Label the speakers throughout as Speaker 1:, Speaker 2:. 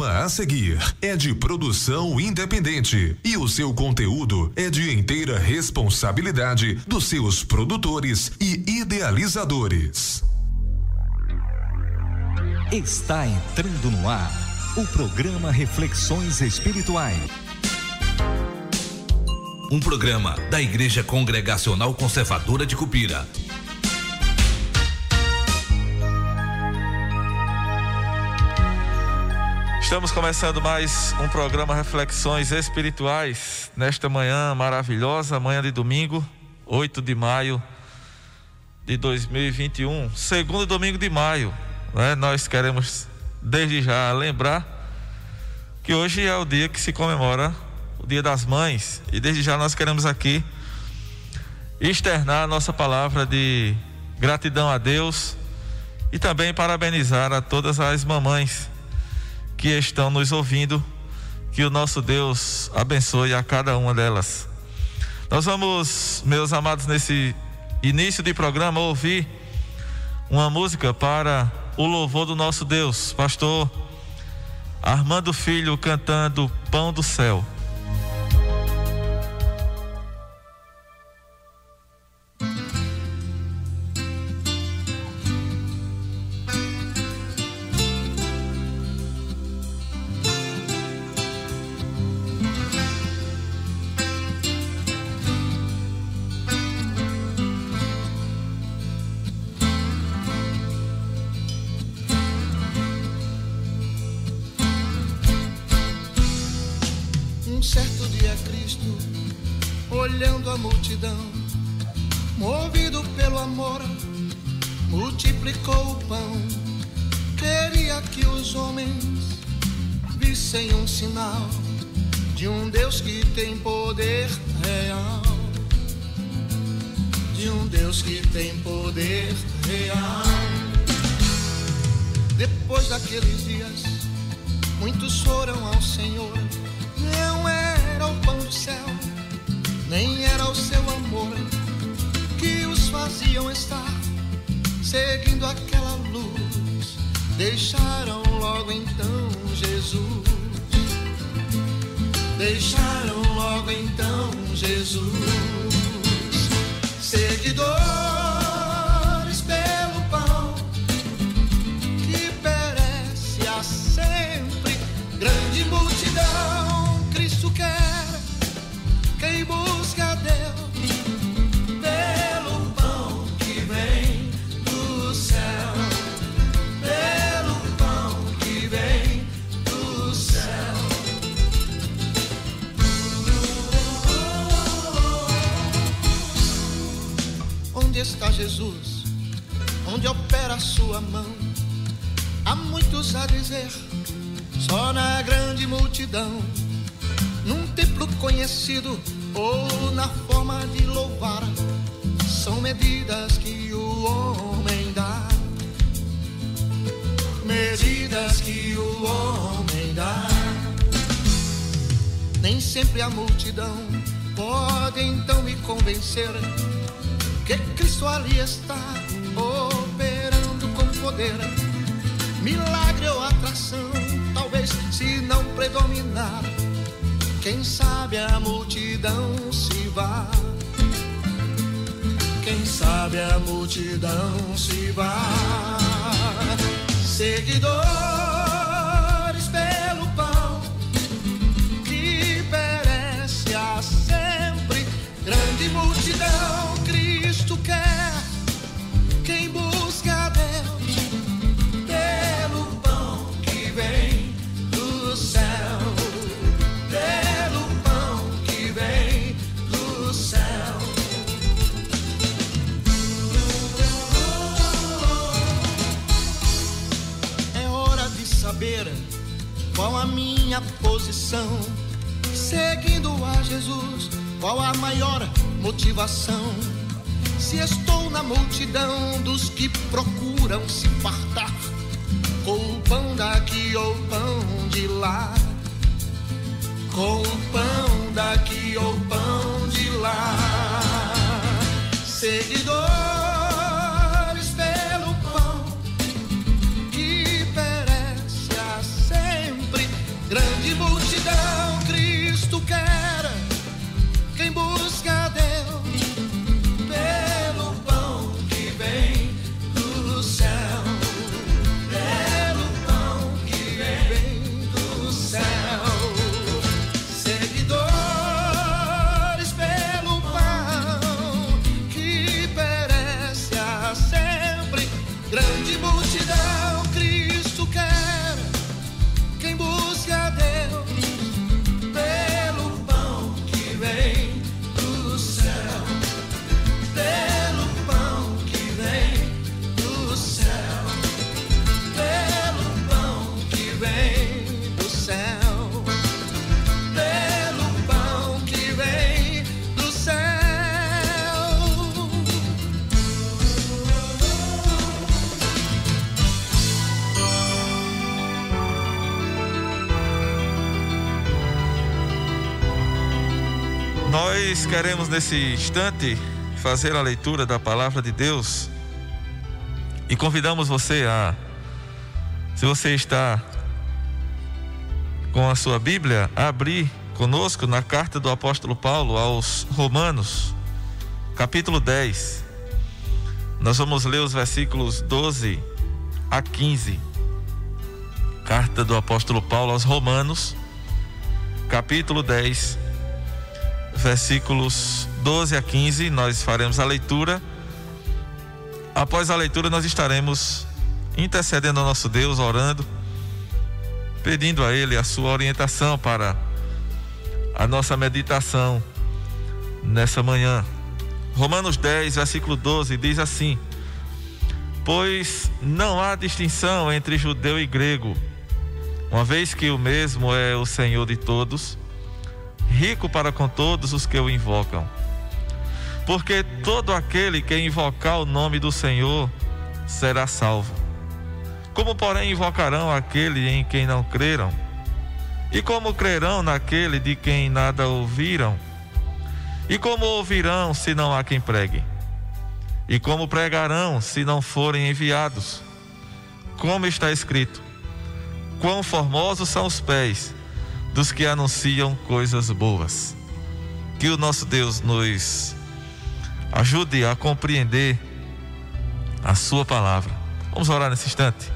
Speaker 1: programa a seguir é de produção independente e o seu conteúdo é de inteira responsabilidade dos seus produtores e idealizadores.
Speaker 2: Está entrando no ar o programa Reflexões Espirituais.
Speaker 3: Um programa da Igreja Congregacional Conservadora de Cupira
Speaker 4: Estamos começando mais um programa Reflexões Espirituais nesta manhã maravilhosa, manhã de domingo, 8 de maio de 2021, segundo domingo de maio. Né? Nós queremos desde já lembrar que hoje é o dia que se comemora o Dia das Mães e desde já nós queremos aqui externar a nossa palavra de gratidão a Deus e também parabenizar a todas as mamães que estão nos ouvindo. Que o nosso Deus abençoe a cada uma delas. Nós vamos, meus amados, nesse início de programa, ouvir uma música para o louvor do nosso Deus. Pastor Armando Filho cantando Pão do Céu. Aqueles dias, muitos foram ao Senhor. Não era o pão do céu, nem era o seu amor que os faziam estar seguindo aquela luz. Deixaram logo então Jesus. Deixaram logo então Jesus. Seguidor cara quem busca Deus pelo pão que vem do céu, pelo pão que vem do céu. Onde está Jesus? Onde opera a sua mão? Há muitos a dizer, só na grande multidão conhecido ou na forma de louvar, são medidas que o homem dá. Medidas que o homem dá. Nem sempre a multidão pode então me convencer que Cristo ali está operando com poder. Milagre ou atração, talvez se não predominar quem sabe a multidão se vá. Quem sabe a multidão se vá. Seguidor missão, seguindo a Jesus, qual a maior motivação? Se estou na multidão dos que procuram se fartar, com o pão daqui ou pão de lá, com o pão daqui ou pão de lá, seguidor.
Speaker 5: Nós queremos nesse instante fazer a leitura da palavra de Deus e convidamos você a, se você está com a sua Bíblia, abrir conosco na carta do apóstolo Paulo aos Romanos, capítulo 10. Nós vamos ler os versículos 12 a 15. Carta do apóstolo Paulo aos Romanos, capítulo 10, versículos 12 a 15. Nós faremos a leitura. Após a leitura, nós estaremos intercedendo ao nosso Deus, orando, pedindo a Ele a sua orientação para a nossa meditação nessa manhã. Romanos 10, versículo 12 diz assim: Pois não há distinção entre judeu e grego, uma vez que o mesmo é o Senhor de todos, rico para com todos os que o invocam. Porque todo aquele que invocar o nome do Senhor será salvo. Como, porém, invocarão aquele em quem não creram? E como crerão naquele de quem nada ouviram? E como ouvirão se não há quem pregue? E como pregarão se não forem enviados? Como está escrito: Quão formosos são os pés dos que anunciam coisas boas. Que o nosso Deus nos ajude a compreender a Sua palavra. Vamos orar nesse instante.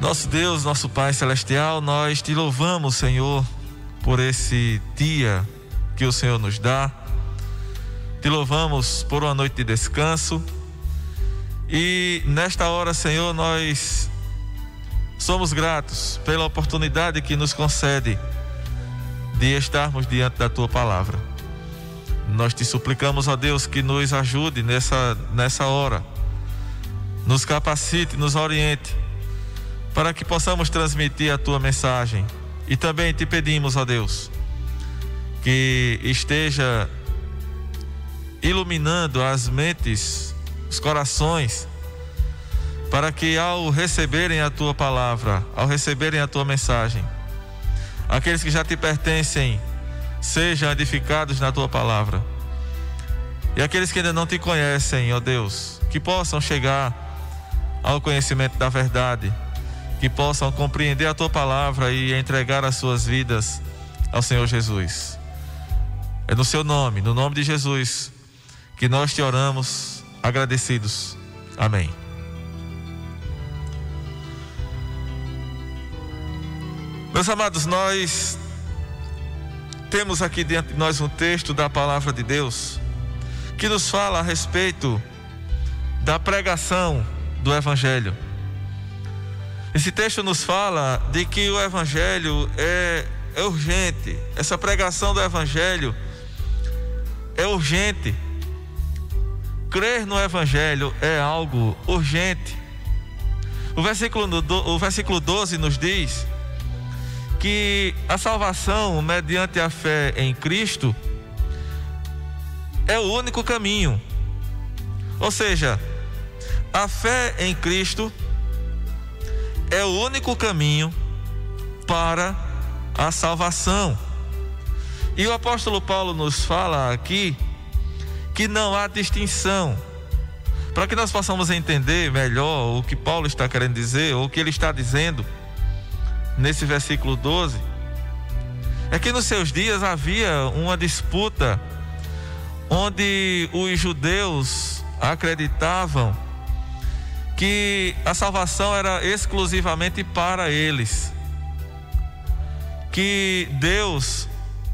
Speaker 5: Nosso Deus, nosso Pai Celestial, nós te louvamos, Senhor, por esse dia que o Senhor nos dá. Te louvamos por uma noite de descanso. E nesta hora, Senhor, nós somos gratos pela oportunidade que nos concede de estarmos diante da tua palavra. Nós te suplicamos, ó Deus, que nos ajude nessa, nessa hora, nos capacite, nos oriente, para que possamos transmitir a tua mensagem. E também te pedimos, ó Deus, que esteja iluminando as mentes, os corações, para que ao receberem a tua palavra, ao receberem a tua mensagem, aqueles que já te pertencem sejam edificados na tua palavra. E aqueles que ainda não te conhecem, ó Deus, que possam chegar ao conhecimento da verdade, que possam compreender a tua palavra e entregar as suas vidas ao Senhor Jesus. É no seu nome, no nome de Jesus, que nós te oramos agradecidos. Amém. Meus amados, nós temos aqui diante de nós um texto da palavra de Deus que nos fala a respeito da pregação do Evangelho. Esse texto nos fala de que o Evangelho é, é urgente, essa pregação do Evangelho é urgente. Crer no Evangelho é algo urgente. O versículo, o versículo 12 nos diz que a salvação mediante a fé em Cristo é o único caminho. Ou seja, a fé em Cristo é o único caminho para a salvação. E o apóstolo Paulo nos fala aqui que não há distinção. Para que nós possamos entender melhor o que Paulo está querendo dizer, ou o que ele está dizendo nesse versículo 12, é que nos seus dias havia uma disputa onde os judeus acreditavam que a salvação era exclusivamente para eles, que Deus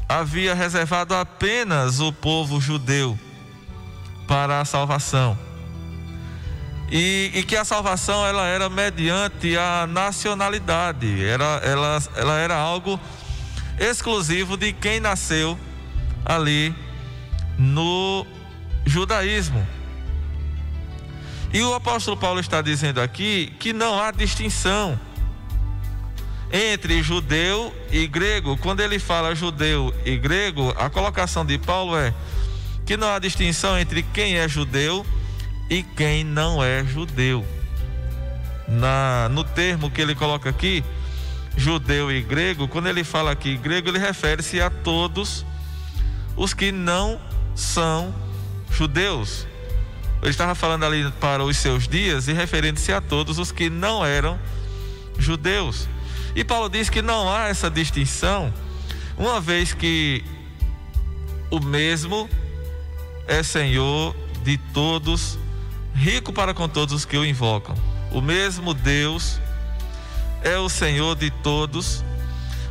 Speaker 5: havia reservado apenas o povo judeu para a salvação. E, e, que a salvação ela era mediante a nacionalidade, era, ela, ela era algo exclusivo de quem nasceu ali no judaísmo. E o apóstolo Paulo está dizendo aqui que não há distinção entre judeu e grego. Quando ele fala judeu e grego, a colocação de Paulo é que não há distinção entre quem é judeu e quem não é judeu. Na, no termo que ele coloca aqui, judeu e grego, quando ele fala aqui grego, ele refere-se a todos os que não são judeus. Ele estava falando ali para os seus dias e referindo-se a todos os que não eram judeus. E Paulo diz que não há essa distinção, uma vez que o mesmo é Senhor de todos, rico para com todos os que o invocam. O mesmo Deus é o Senhor de todos.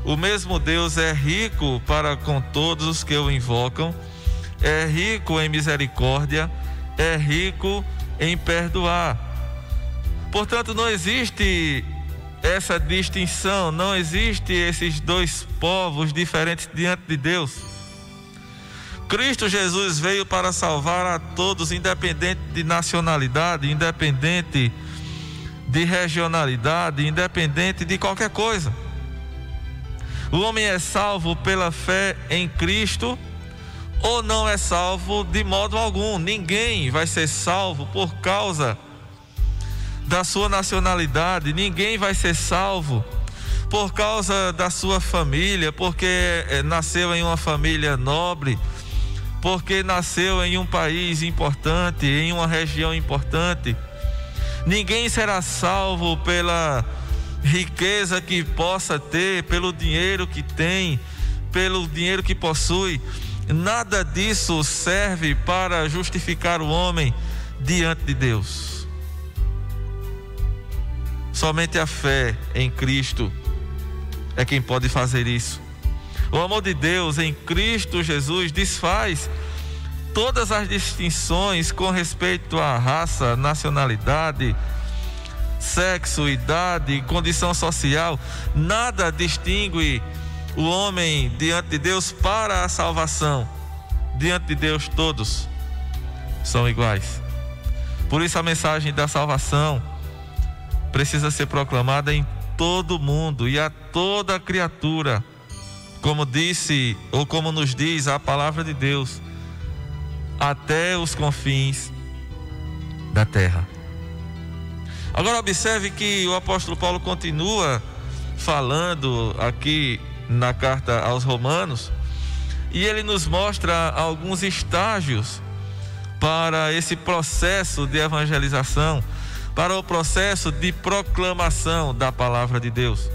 Speaker 5: O mesmo Deus é rico para com todos os que o invocam. É rico em misericórdia, é rico em perdoar. Portanto, não existe essa distinção, não existe esses dois povos diferentes diante de Deus. Cristo Jesus veio para salvar a todos, independente de nacionalidade, independente de regionalidade, independente de qualquer coisa. O homem é salvo pela fé em Cristo ou não é salvo de modo algum. Ninguém vai ser salvo por causa da sua nacionalidade, ninguém vai ser salvo por causa da sua família, porque eh, nasceu em uma família nobre, porque nasceu em um país importante, em uma região importante. Ninguém será salvo pela riqueza que possa ter, pelo dinheiro que tem, pelo dinheiro que possui. Nada disso serve para justificar o homem diante de Deus. Somente a fé em Cristo é quem pode fazer isso. O amor de Deus em Cristo Jesus desfaz todas as distinções com respeito à raça, nacionalidade, sexo, idade, condição social. Nada distingue o homem diante de Deus para a salvação. Diante de Deus, todos são iguais. Por isso, a mensagem da salvação precisa ser proclamada em todo mundo e a toda criatura, como disse ou como nos diz a palavra de Deus, até os confins da terra. Agora observe que o apóstolo Paulo continua falando aqui na carta aos Romanos, e ele nos mostra alguns estágios para esse processo de evangelização, para o processo de proclamação da palavra de Deus.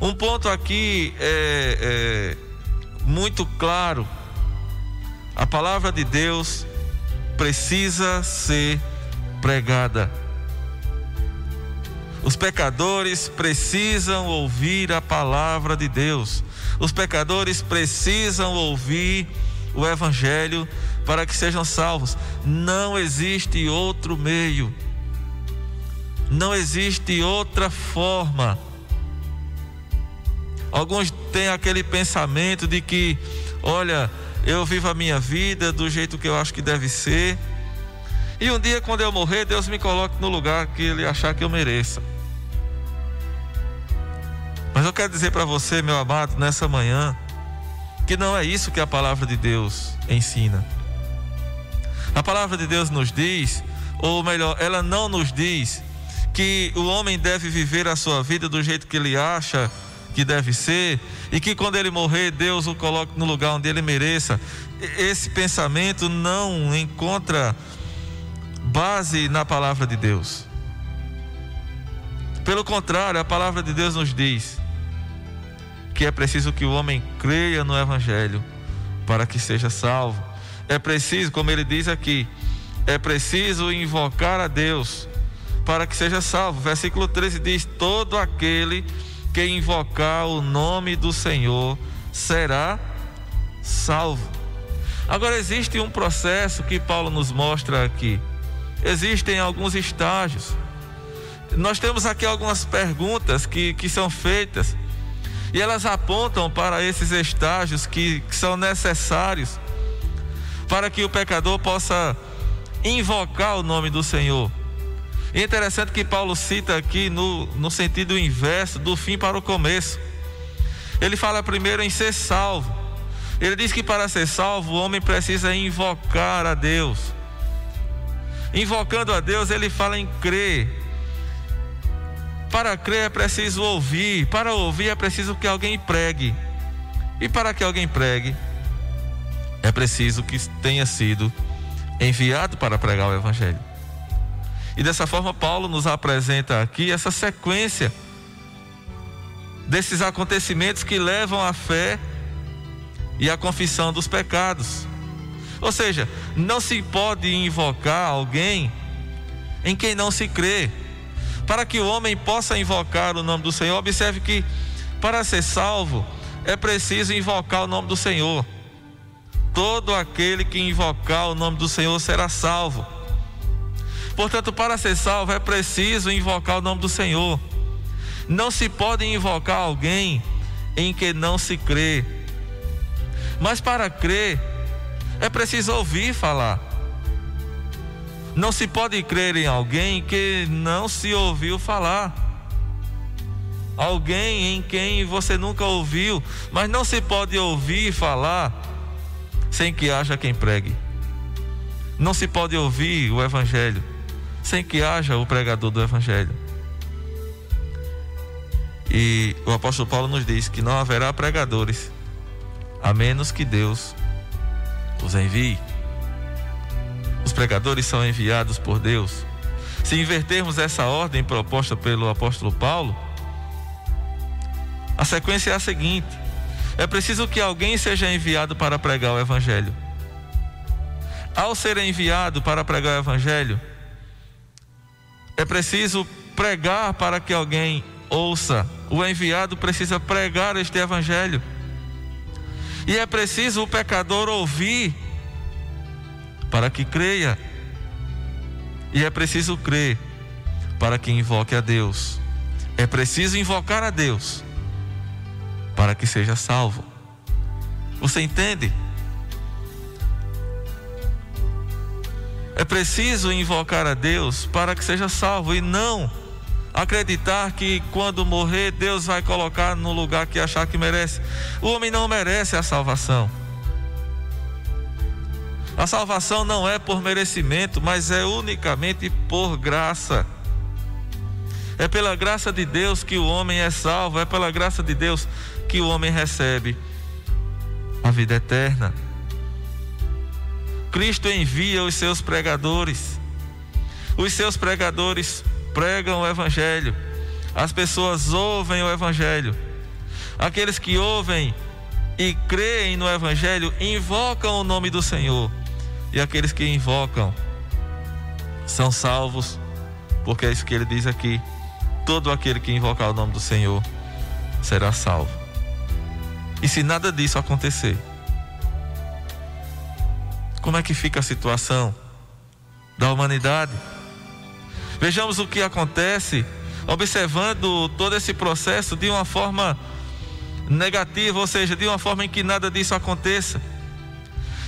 Speaker 5: Um ponto aqui é, é muito claro: a palavra de Deus precisa ser pregada. Os pecadores precisam ouvir a palavra de Deus. Os pecadores precisam ouvir o Evangelho para que sejam salvos. Não existe outro meio. Não existe outra forma. Alguns têm aquele pensamento de que, olha, eu vivo a minha vida do jeito que eu acho que deve ser e um dia, quando eu morrer, Deus me coloque no lugar que Ele achar que eu mereça. Mas eu quero dizer para você, meu amado, nessa manhã, que não é isso que a palavra de Deus ensina. A palavra de Deus nos diz, ou melhor, ela não nos diz que o homem deve viver a sua vida do jeito que ele acha que deve ser e que quando ele morrer, Deus o coloque no lugar onde ele mereça. Esse pensamento não encontra base na palavra de Deus. Pelo contrário, a palavra de Deus nos diz que é preciso que o homem creia no Evangelho para que seja salvo. É preciso, como ele diz aqui, é preciso invocar a Deus para que seja salvo. Versículo 13 diz: Todo aquele que invocar o nome do Senhor será salvo. Agora existe um processo que Paulo nos mostra aqui existem alguns estágios. Nós temos aqui algumas perguntas que, que são feitas e elas apontam para esses estágios que, que são necessários para que o pecador possa invocar o nome do Senhor. Interessante que Paulo cita aqui no, no sentido inverso, do fim para o começo. Ele fala primeiro em ser salvo. Ele diz que para ser salvo o homem precisa invocar a Deus. Invocando a Deus, ele fala em crer. Para crer é preciso ouvir, para ouvir é preciso que alguém pregue. E para que alguém pregue, é preciso que tenha sido enviado para pregar o Evangelho. E dessa forma, Paulo nos apresenta aqui essa sequência desses acontecimentos que levam à fé e à confissão dos pecados. Ou seja, não se pode invocar alguém em quem não se crê. Para que o homem possa invocar o nome do Senhor, observe que para ser salvo é preciso invocar o nome do Senhor. Todo aquele que invocar o nome do Senhor será salvo. Portanto, para ser salvo é preciso invocar o nome do Senhor. Não se pode invocar alguém em que não se crê. Mas para crer, é preciso ouvir falar. Não se pode crer em alguém que não se ouviu falar. Alguém em quem você nunca ouviu, mas não se pode ouvir falar sem que haja quem pregue. Não se pode ouvir o Evangelho sem que haja o pregador do Evangelho. E o apóstolo Paulo nos diz que não haverá pregadores, a menos que Deus os envie. Os pregadores são enviados por Deus. Se invertermos essa ordem proposta pelo apóstolo Paulo, a sequência é a seguinte: é preciso que alguém seja enviado para pregar o Evangelho. Ao ser enviado para pregar o Evangelho, é preciso pregar para que alguém ouça. O enviado precisa pregar este Evangelho. E é preciso o pecador ouvir para que creia. E é preciso crer para que invoque a Deus. É preciso invocar a Deus para que seja salvo. Você entende? É preciso invocar a Deus para que seja salvo e não acreditar que quando morrer Deus vai colocar no lugar que achar que merece. O homem não merece a salvação. A salvação não é por merecimento, mas é unicamente por graça. É pela graça de Deus que o homem é salvo, é pela graça de Deus que o homem recebe a vida eterna. Cristo envia os seus pregadores. Os seus pregadores pregam o Evangelho. As pessoas ouvem o Evangelho. Aqueles que ouvem e creem no Evangelho invocam o nome do Senhor. E aqueles que invocam são salvos, porque é isso que ele diz aqui: todo aquele que invocar o nome do Senhor será salvo. E se nada disso acontecer, como é que fica a situação da humanidade? Vejamos o que acontece observando todo esse processo de uma forma negativa, ou seja, de uma forma em que nada disso aconteça.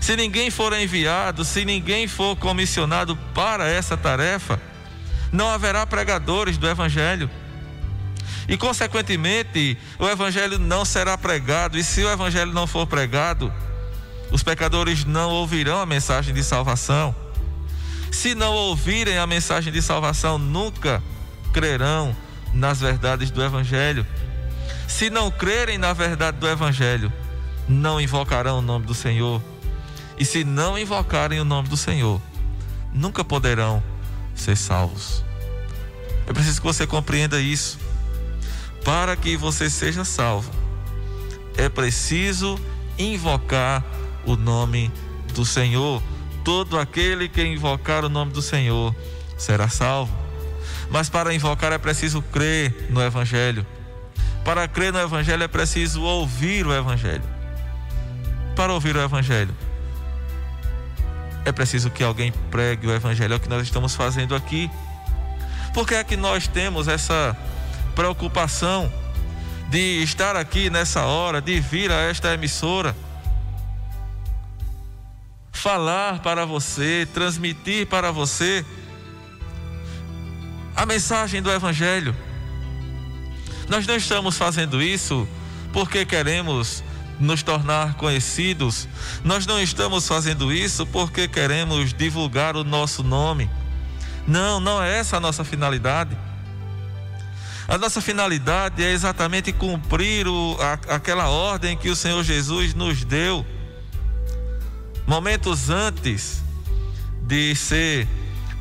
Speaker 5: Se ninguém for enviado, se ninguém for comissionado para essa tarefa, não haverá pregadores do Evangelho. E, consequentemente, o Evangelho não será pregado. E se o Evangelho não for pregado, os pecadores não ouvirão a mensagem de salvação. Se não ouvirem a mensagem de salvação, nunca crerão nas verdades do Evangelho. Se não crerem na verdade do Evangelho, não invocarão o nome do Senhor. E se não invocarem o nome do Senhor, nunca poderão ser salvos. É preciso que você compreenda isso. Para que você seja salvo, é preciso invocar o nome do Senhor todo aquele que invocar o nome do Senhor será salvo. Mas para invocar é preciso crer no Evangelho. Para crer no Evangelho é preciso ouvir o Evangelho. Para ouvir o Evangelho é preciso que alguém pregue o Evangelho. É o que nós estamos fazendo aqui. Por que é que nós temos essa preocupação de estar aqui nessa hora, de vir a esta emissora? Falar para você, transmitir para você a mensagem do Evangelho. Nós não estamos fazendo isso porque queremos nos tornar conhecidos, nós não estamos fazendo isso porque queremos divulgar o nosso nome. Não, não é essa a nossa finalidade. A nossa finalidade é exatamente cumprir o, a, aquela ordem que o Senhor Jesus nos deu. Momentos antes de ser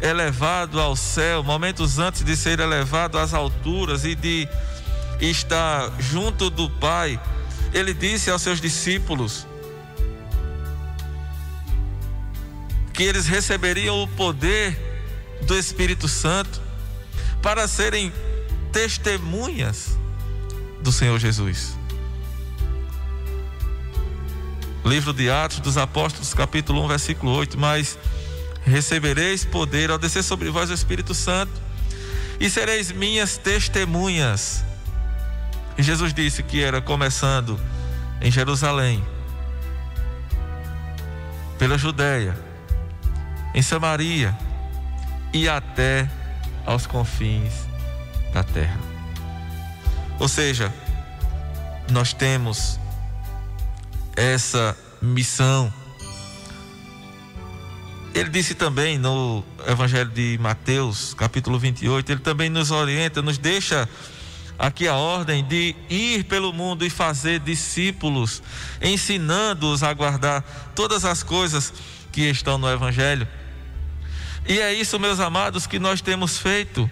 Speaker 5: elevado ao céu, momentos antes de ser elevado às alturas e de estar junto do Pai, ele disse aos seus discípulos que eles receberiam o poder do Espírito Santo para serem testemunhas do Senhor Jesus. Livro de Atos dos Apóstolos, capítulo 1, versículo 8. Mas recebereis poder ao descer sobre vós o Espírito Santo, e sereis minhas testemunhas. E Jesus disse que era começando em Jerusalém, pela Judéia, em Samaria e até aos confins da terra. Ou seja, nós temos essa missão. Ele disse também no Evangelho de Mateus, capítulo 28, ele também nos orienta, nos deixa aqui a ordem de ir pelo mundo e fazer discípulos, ensinando-os a guardar todas as coisas que estão no Evangelho. E é isso, meus amados, que nós temos feito.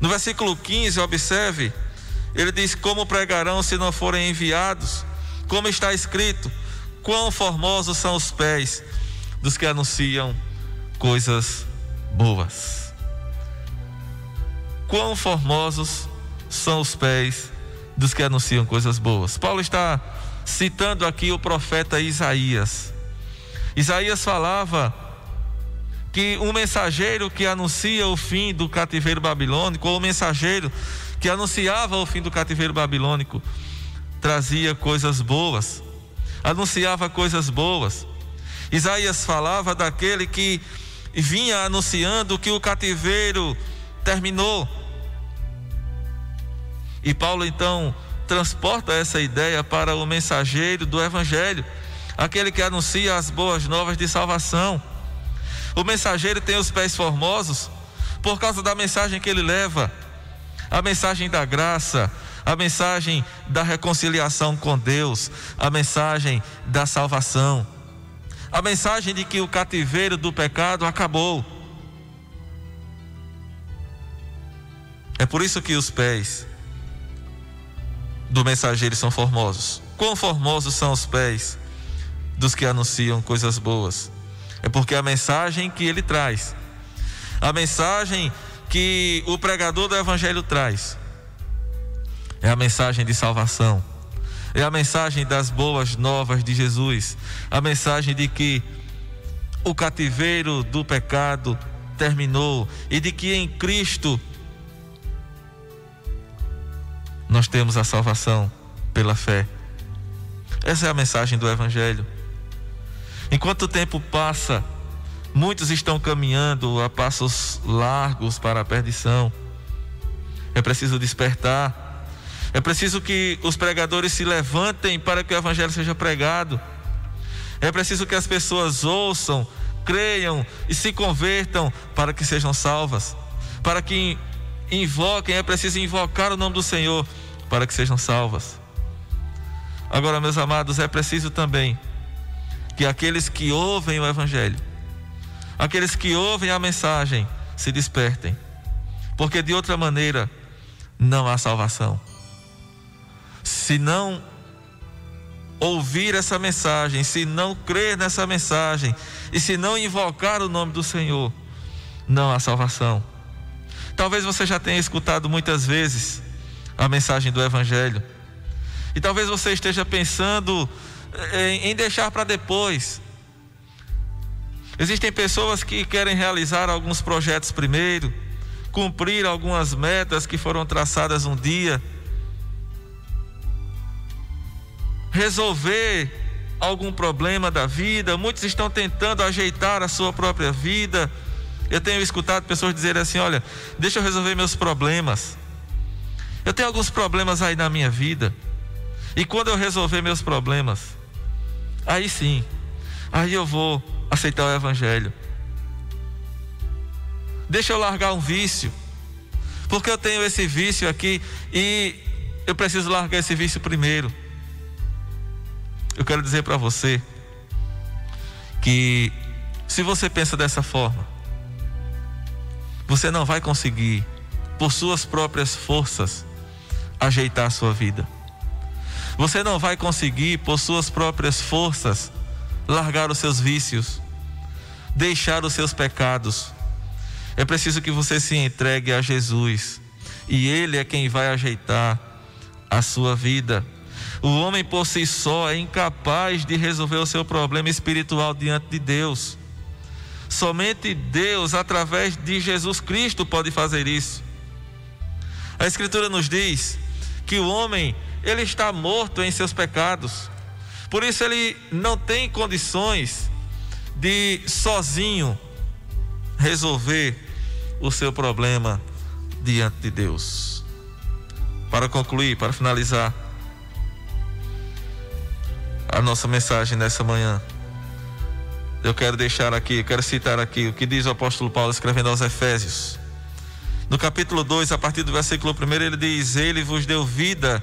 Speaker 5: No versículo 15, observe, ele diz: Como pregarão se não forem enviados? Como está escrito: Quão formosos são os pés dos que anunciam coisas boas. Quão formosos são os pés dos que anunciam coisas boas. Paulo está citando aqui o profeta Isaías. Isaías falava que um mensageiro que anuncia o fim do cativeiro babilônico, ou o mensageiro que anunciava o fim do cativeiro babilônico, trazia coisas boas, anunciava coisas boas. Isaías falava daquele que vinha anunciando que o cativeiro terminou. E Paulo então transporta essa ideia para o mensageiro do evangelho, aquele que anuncia as boas novas de salvação. O mensageiro tem os pés formosos por causa da mensagem que ele leva, a mensagem da graça, a mensagem da reconciliação com Deus, a mensagem da salvação, a mensagem de que o cativeiro do pecado acabou. É por isso que os pés do mensageiro são formosos. Quão formosos são os pés dos que anunciam coisas boas? É porque a mensagem que ele traz, a mensagem que o pregador do evangelho traz, é a mensagem de salvação, é a mensagem das boas novas de Jesus, a mensagem de que o cativeiro do pecado terminou e de que em Cristo nós temos a salvação pela fé. Essa é a mensagem do Evangelho. Enquanto o tempo passa, muitos estão caminhando a passos largos para a perdição. É preciso despertar. É preciso que os pregadores se levantem para que o Evangelho seja pregado. É preciso que as pessoas ouçam, creiam e se convertam para que sejam salvas. Para que invoquem, é preciso invocar o nome do Senhor para que sejam salvas. Agora, meus amados, é preciso também que aqueles que ouvem o Evangelho, aqueles que ouvem a mensagem, se despertem, porque de outra maneira não há salvação. Se não ouvir essa mensagem, se não crer nessa mensagem e se não invocar o nome do Senhor, não há salvação. Talvez você já tenha escutado muitas vezes a mensagem do Evangelho, e talvez você esteja pensando em, em deixar para depois. Existem pessoas que querem realizar alguns projetos primeiro, cumprir algumas metas que foram traçadas um dia, resolver algum problema da vida. Muitos estão tentando ajeitar a sua própria vida. Eu tenho escutado pessoas dizerem assim: olha, deixa eu resolver meus problemas. Eu tenho alguns problemas aí na minha vida. E quando eu resolver meus problemas, Aí sim, aí eu vou aceitar o Evangelho. Deixa eu largar um vício. Porque eu tenho esse vício aqui e eu preciso largar esse vício primeiro. Eu quero dizer para você que se você pensa dessa forma, você não vai conseguir, por suas próprias forças, ajeitar a sua vida. Você não vai conseguir, por suas próprias forças, largar os seus vícios, deixar os seus pecados. É preciso que você se entregue a Jesus, e Ele é quem vai ajeitar a sua vida. O homem por si só é incapaz de resolver o seu problema espiritual diante de Deus. Somente Deus, através de Jesus Cristo, pode fazer isso. A Escritura nos diz que o homem, ele está morto em seus pecados. Por isso ele não tem condições de sozinho resolver o seu problema diante de Deus. Para concluir, para finalizar a nossa mensagem nessa manhã, eu quero deixar aqui, quero citar aqui o que diz o apóstolo Paulo escrevendo aos Efésios. No capítulo 2, a partir do versículo 1, ele diz: Ele vos deu vida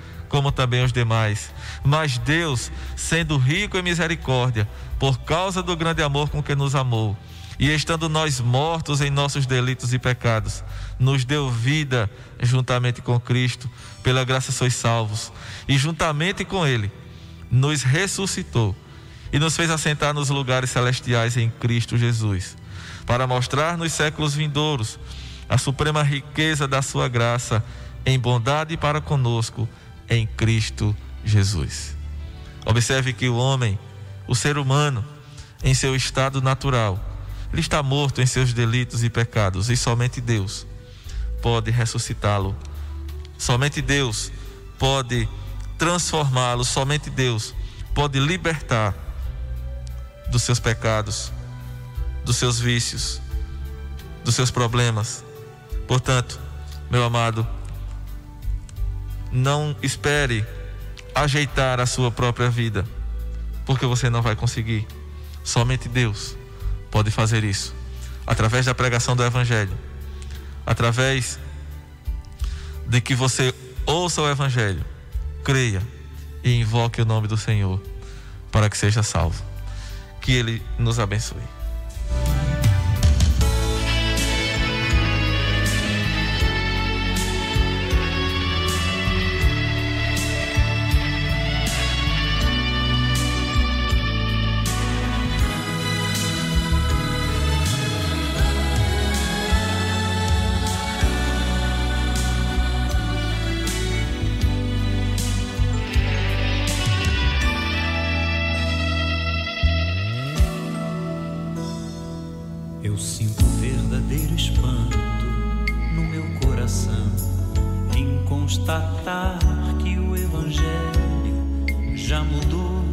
Speaker 5: como também os demais. Mas Deus, sendo rico em misericórdia, por causa do grande amor com que nos amou, e estando nós mortos em nossos delitos e pecados, nos deu vida juntamente com Cristo, pela graça sois salvos, e juntamente com Ele nos ressuscitou e nos fez assentar nos lugares celestiais em Cristo Jesus, para mostrar nos séculos vindouros a suprema riqueza da Sua graça em bondade para conosco em Cristo Jesus. Observe que o homem, o ser humano, em seu estado natural, ele está morto em seus delitos e pecados e somente Deus pode ressuscitá-lo. Somente Deus pode transformá-lo, somente Deus pode libertar dos seus pecados, dos seus vícios, dos seus problemas. Portanto, meu amado, não espere ajeitar a sua própria vida, porque você não vai conseguir. Somente Deus pode fazer isso, através da pregação do Evangelho, através de que você ouça o Evangelho, creia e invoque o nome do Senhor para que seja salvo. Que Ele nos abençoe.
Speaker 6: Eu sinto verdadeiro espanto no meu coração em constatar que o Evangelho já mudou.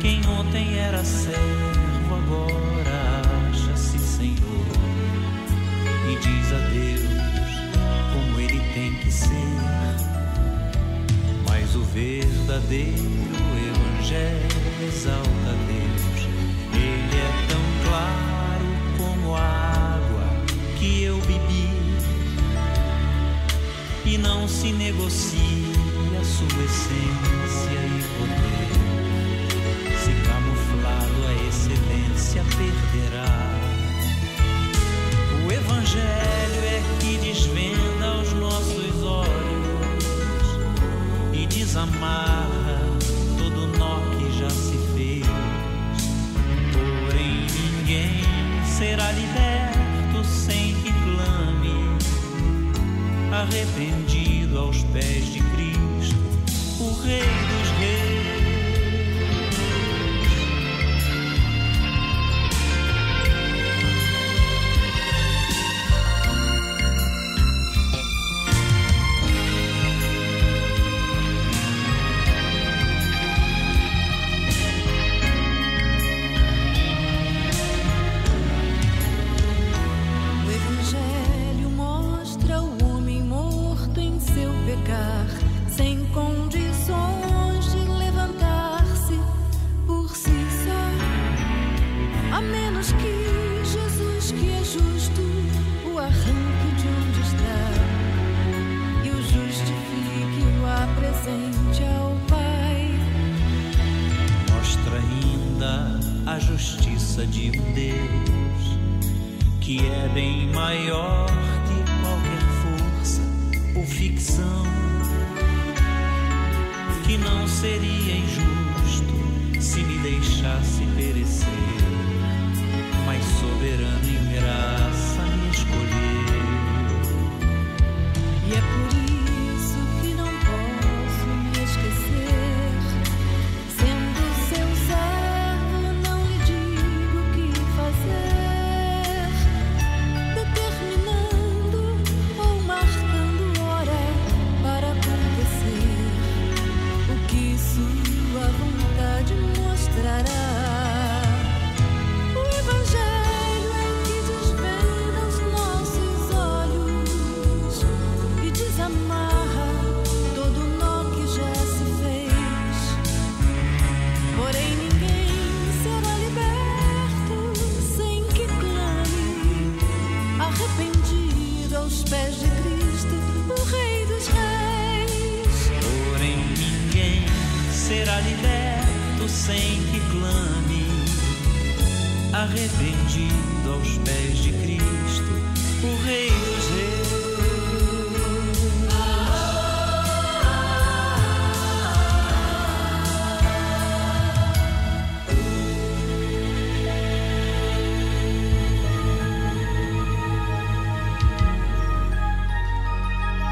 Speaker 6: Quem ontem era servo agora acha-se Senhor e diz a Deus como ele tem
Speaker 7: que ser. Mas o verdadeiro Evangelho exalta Deus claro como a água que eu bebi e não se negocia a sua essência e poder. Se camuflado a excelência perderá. O evangelho é que desvenda os nossos olhos e desamarra será liberto sem que clame, arrependido aos pés de Cristo, o Rei.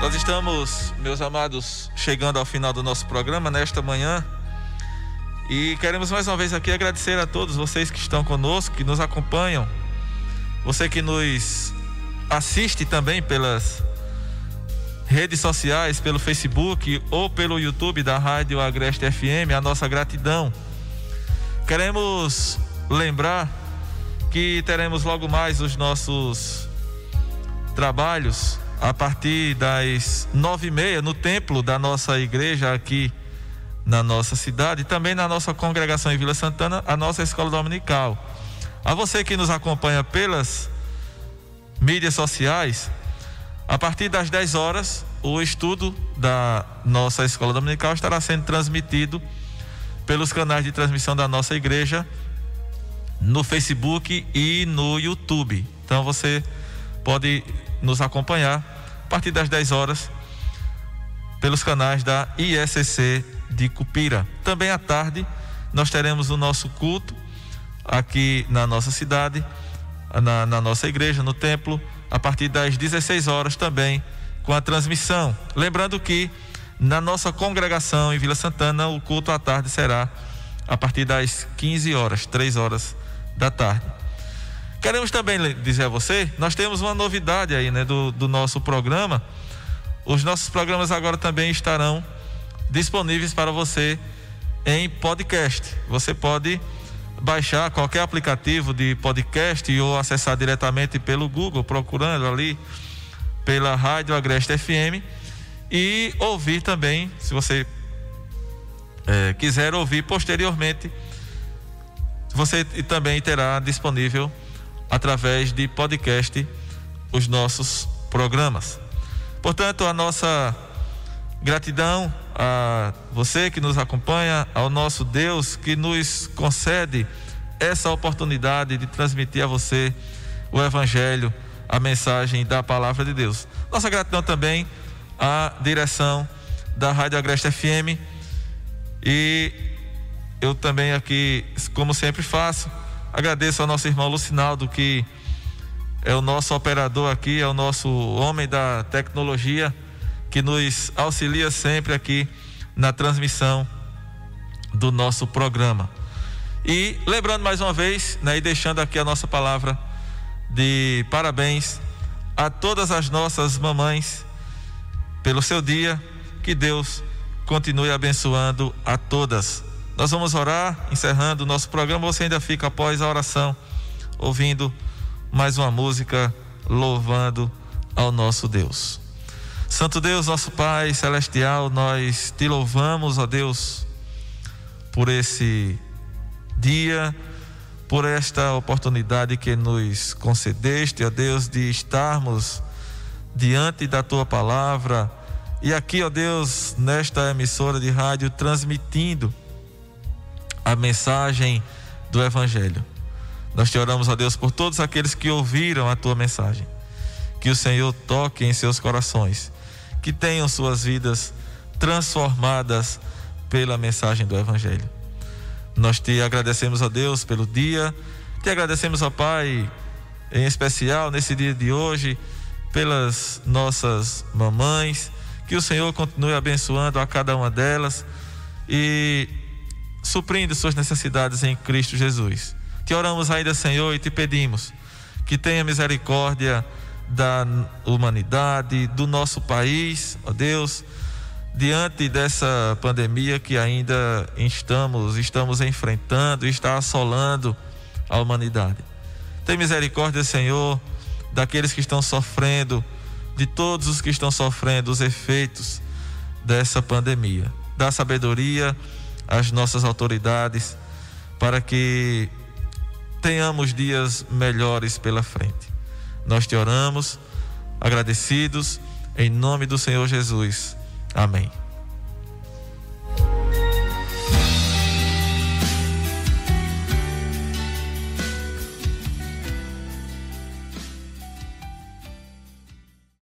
Speaker 5: Nós estamos, meus amados, chegando ao final do nosso programa nesta manhã. E queremos mais uma vez aqui agradecer a todos vocês que estão conosco, que nos acompanham. Você que nos assiste também pelas redes sociais, pelo Facebook ou pelo YouTube da Rádio Agreste FM, a nossa gratidão. Queremos lembrar que teremos logo mais os nossos trabalhos a partir das nove e meia no templo da nossa igreja aqui na nossa cidade e também na nossa congregação em Vila Santana, a nossa escola dominical. A você que nos acompanha pelas mídias sociais, a partir das 10 horas, o estudo da nossa escola dominical estará sendo transmitido pelos canais de transmissão da nossa igreja no Facebook e no YouTube. Então você pode nos acompanhar partir das 10 horas pelos canais da ISCC de Cupira. Também à tarde nós teremos o nosso culto aqui na nossa cidade, na, na nossa igreja, no templo, a partir das 16 horas também com a transmissão. Lembrando que na nossa congregação em Vila Santana o culto à tarde será a partir das 15 horas, 3 horas da tarde. Queremos também dizer a você, nós temos uma novidade aí, né, do, do nosso programa. Os nossos programas agora também estarão disponíveis para você em podcast. Você pode baixar qualquer aplicativo de podcast ou acessar diretamente pelo Google, procurando ali pela Rádio Agreste FM e ouvir também, se você é, quiser ouvir posteriormente, você também terá disponível através de podcast os nossos programas. Portanto, a nossa gratidão a você que nos acompanha, ao nosso Deus que nos concede essa oportunidade de transmitir a você o Evangelho, a mensagem da palavra de Deus. Nossa gratidão também à direção da Rádio Agreste FM e eu também aqui, como sempre faço, agradeço ao nosso irmão Lucinaldo, que é o nosso operador aqui, é o nosso homem da tecnologia, que nos auxilia sempre aqui na transmissão do nosso programa. E lembrando mais uma vez, né, e deixando aqui a nossa palavra de parabéns a todas as nossas mamães pelo seu dia, que Deus continue abençoando a todas. Nós vamos orar, encerrando o nosso programa. Você ainda fica após a oração, ouvindo mais uma música, louvando ao nosso Deus. Santo Deus, nosso Pai celestial, nós te louvamos, ó Deus, por esse dia, por esta oportunidade que nos concedeste, ó Deus, de estarmos diante da tua palavra e aqui, ó Deus, nesta emissora de rádio, transmitindo a mensagem do Evangelho. Nós te oramos, ó Deus, por todos aqueles que ouviram a tua mensagem. Que o Senhor toque em seus corações, que tenham suas vidas transformadas pela mensagem do Evangelho. Nós te agradecemos, ó Deus, pelo dia, te agradecemos, ó Pai, em especial nesse dia de hoje, pelas nossas mamães, que o Senhor continue abençoando a cada uma delas e suprindo suas necessidades em Cristo Jesus. Te oramos ainda, Senhor, e te pedimos que tenha misericórdia da humanidade, do nosso país, ó Deus, diante dessa pandemia que ainda estamos, estamos enfrentando e está assolando a humanidade. Tem misericórdia, Senhor, daqueles que estão sofrendo, de todos os que estão sofrendo os efeitos dessa pandemia. Dá sabedoria às nossas autoridades para que tenhamos dias melhores pela frente. Nós te oramos, agradecidos, em nome do Senhor Jesus. Amém.